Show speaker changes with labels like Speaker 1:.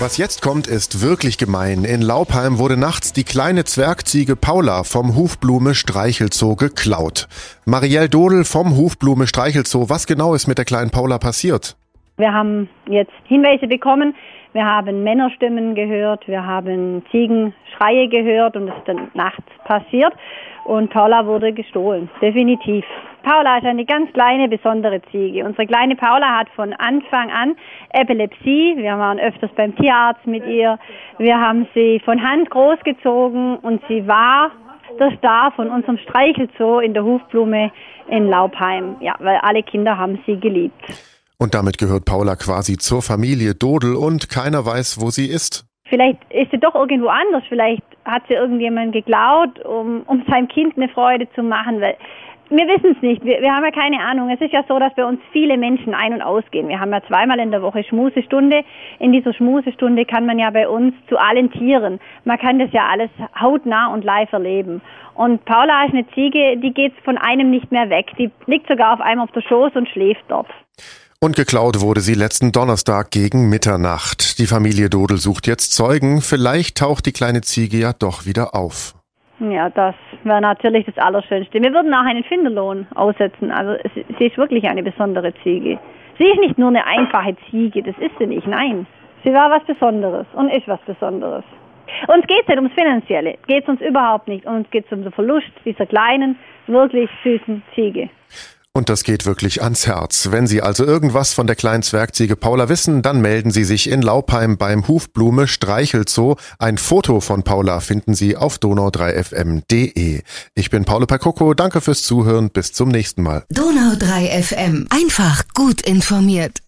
Speaker 1: Was jetzt kommt, ist wirklich gemein. In Laubheim wurde nachts die kleine Zwergziege Paula vom Hufblume Streichelzoo geklaut. Marielle Dodel vom Hufblume Streichelzoo, was genau ist mit der kleinen Paula passiert?
Speaker 2: Wir haben jetzt Hinweise bekommen, wir haben Männerstimmen gehört, wir haben Ziegenschreie gehört und es ist dann nachts passiert und Paula wurde gestohlen, definitiv. Paula ist eine ganz kleine, besondere Ziege. Unsere kleine Paula hat von Anfang an Epilepsie. Wir waren öfters beim Tierarzt mit ihr. Wir haben sie von Hand großgezogen und sie war der Star von unserem Streichelzoo in der Hufblume in Laubheim. Ja, weil alle Kinder haben sie geliebt.
Speaker 1: Und damit gehört Paula quasi zur Familie Dodel und keiner weiß, wo sie ist.
Speaker 2: Vielleicht ist sie doch irgendwo anders. Vielleicht hat sie irgendjemand geklaut, um, um seinem Kind eine Freude zu machen. Weil wir wissen es nicht. Wir, wir haben ja keine Ahnung. Es ist ja so, dass bei uns viele Menschen ein- und ausgehen. Wir haben ja zweimal in der Woche Schmusestunde. In dieser Schmusestunde kann man ja bei uns zu allen Tieren. Man kann das ja alles hautnah und live erleben. Und Paula ist eine Ziege, die geht von einem nicht mehr weg. Die liegt sogar auf einem auf der Schoß und schläft dort.
Speaker 1: Und geklaut wurde sie letzten Donnerstag gegen Mitternacht. Die Familie Dodel sucht jetzt Zeugen. Vielleicht taucht die kleine Ziege ja doch wieder auf.
Speaker 2: Ja, das wäre natürlich das Allerschönste. Wir würden auch einen Finderlohn aussetzen. Also sie ist wirklich eine besondere Ziege. Sie ist nicht nur eine einfache Ziege, das ist sie nicht. Nein, sie war was Besonderes und ist was Besonderes. Uns geht es nicht ums Finanzielle, geht es uns überhaupt nicht. Uns geht es um den Verlust dieser kleinen, wirklich süßen Ziege.
Speaker 1: Und das geht wirklich ans Herz. Wenn Sie also irgendwas von der kleinen Zwergziege Paula wissen, dann melden Sie sich in Laubheim beim Hufblume Streichelzoo. Ein Foto von Paula finden Sie auf donau3fm.de. Ich bin Paolo Percocco. Danke fürs Zuhören. Bis zum nächsten Mal.
Speaker 3: Donau3fm. Einfach gut informiert.